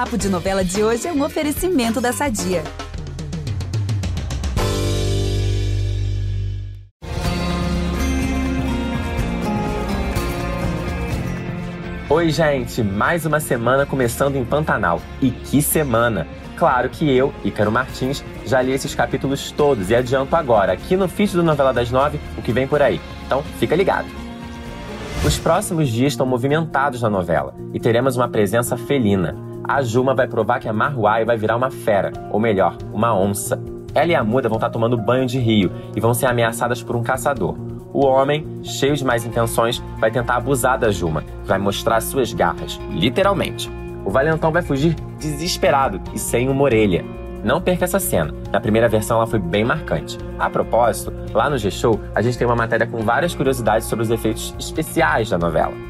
Papo de Novela de hoje é um oferecimento da Sadia. Oi, gente! Mais uma semana começando em Pantanal. E que semana! Claro que eu, Ícaro Martins, já li esses capítulos todos e adianto agora, aqui no feed do Novela das Nove, o que vem por aí. Então, fica ligado! Os próximos dias estão movimentados na novela e teremos uma presença felina. A Juma vai provar que a Marruai vai virar uma fera, ou melhor, uma onça. Ela e a Muda vão estar tomando banho de rio e vão ser ameaçadas por um caçador. O homem, cheio de más intenções, vai tentar abusar da Juma, vai mostrar suas garras, literalmente. O valentão vai fugir desesperado e sem uma orelha. Não perca essa cena. Na primeira versão ela foi bem marcante. A propósito, lá no G-Show a gente tem uma matéria com várias curiosidades sobre os efeitos especiais da novela.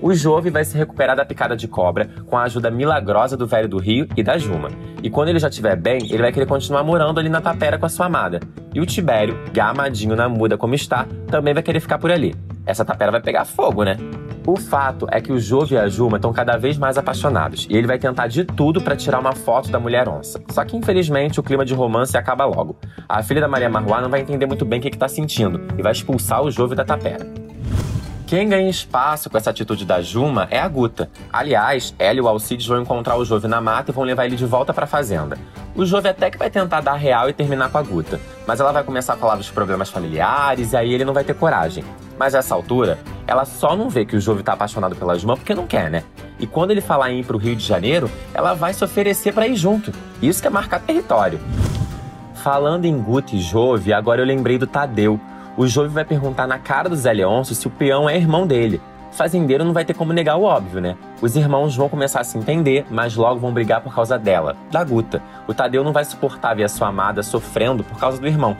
O Jove vai se recuperar da picada de cobra com a ajuda milagrosa do velho do Rio e da Juma. E quando ele já estiver bem, ele vai querer continuar morando ali na tapera com a sua amada. E o Tibério, gamadinho na muda como está, também vai querer ficar por ali. Essa tapera vai pegar fogo, né? O fato é que o Jove e a Juma estão cada vez mais apaixonados e ele vai tentar de tudo para tirar uma foto da mulher onça. Só que infelizmente o clima de romance acaba logo. A filha da Maria Marruá não vai entender muito bem o que está sentindo e vai expulsar o Jove da tapera. Quem ganha espaço com essa atitude da Juma é a Guta. Aliás, ela e o Alcides vão encontrar o Jove na mata e vão levar ele de volta para a fazenda. O Jove até que vai tentar dar real e terminar com a Guta, mas ela vai começar a falar dos problemas familiares e aí ele não vai ter coragem. Mas a essa altura, ela só não vê que o Jove tá apaixonado pela Juma porque não quer, né? E quando ele falar em ir pro Rio de Janeiro, ela vai se oferecer para ir junto. Isso que é marcar território. Falando em Guta e Jove, agora eu lembrei do Tadeu, o Jove vai perguntar na cara do Zé se o peão é irmão dele. O fazendeiro não vai ter como negar o óbvio, né? Os irmãos vão começar a se entender, mas logo vão brigar por causa dela, da Guta. O Tadeu não vai suportar ver a sua amada sofrendo por causa do irmão.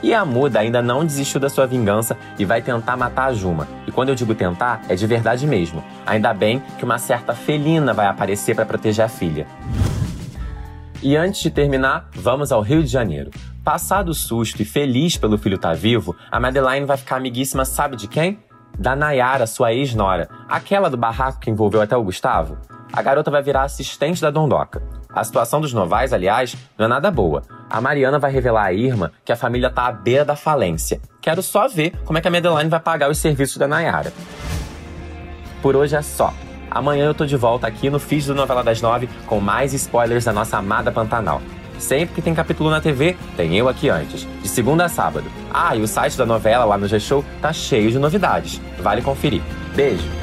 E a Muda ainda não desistiu da sua vingança e vai tentar matar a Juma. E quando eu digo tentar, é de verdade mesmo. Ainda bem que uma certa felina vai aparecer para proteger a filha. E antes de terminar, vamos ao Rio de Janeiro. Passado o susto e feliz pelo filho estar tá vivo, a Madeline vai ficar amiguíssima, sabe de quem? Da Nayara, sua ex-nora, aquela do barraco que envolveu até o Gustavo. A garota vai virar assistente da Dondoca. A situação dos Novais, aliás, não é nada boa. A Mariana vai revelar à Irma que a família tá à beira da falência. Quero só ver como é que a Madeline vai pagar os serviços da Nayara. Por hoje é só. Amanhã eu tô de volta aqui no Feed do Novela das Nove com mais spoilers da nossa amada Pantanal. Sempre que tem capítulo na TV, tem eu aqui antes, de segunda a sábado. Ah, e o site da novela lá no G-Show tá cheio de novidades. Vale conferir. Beijo!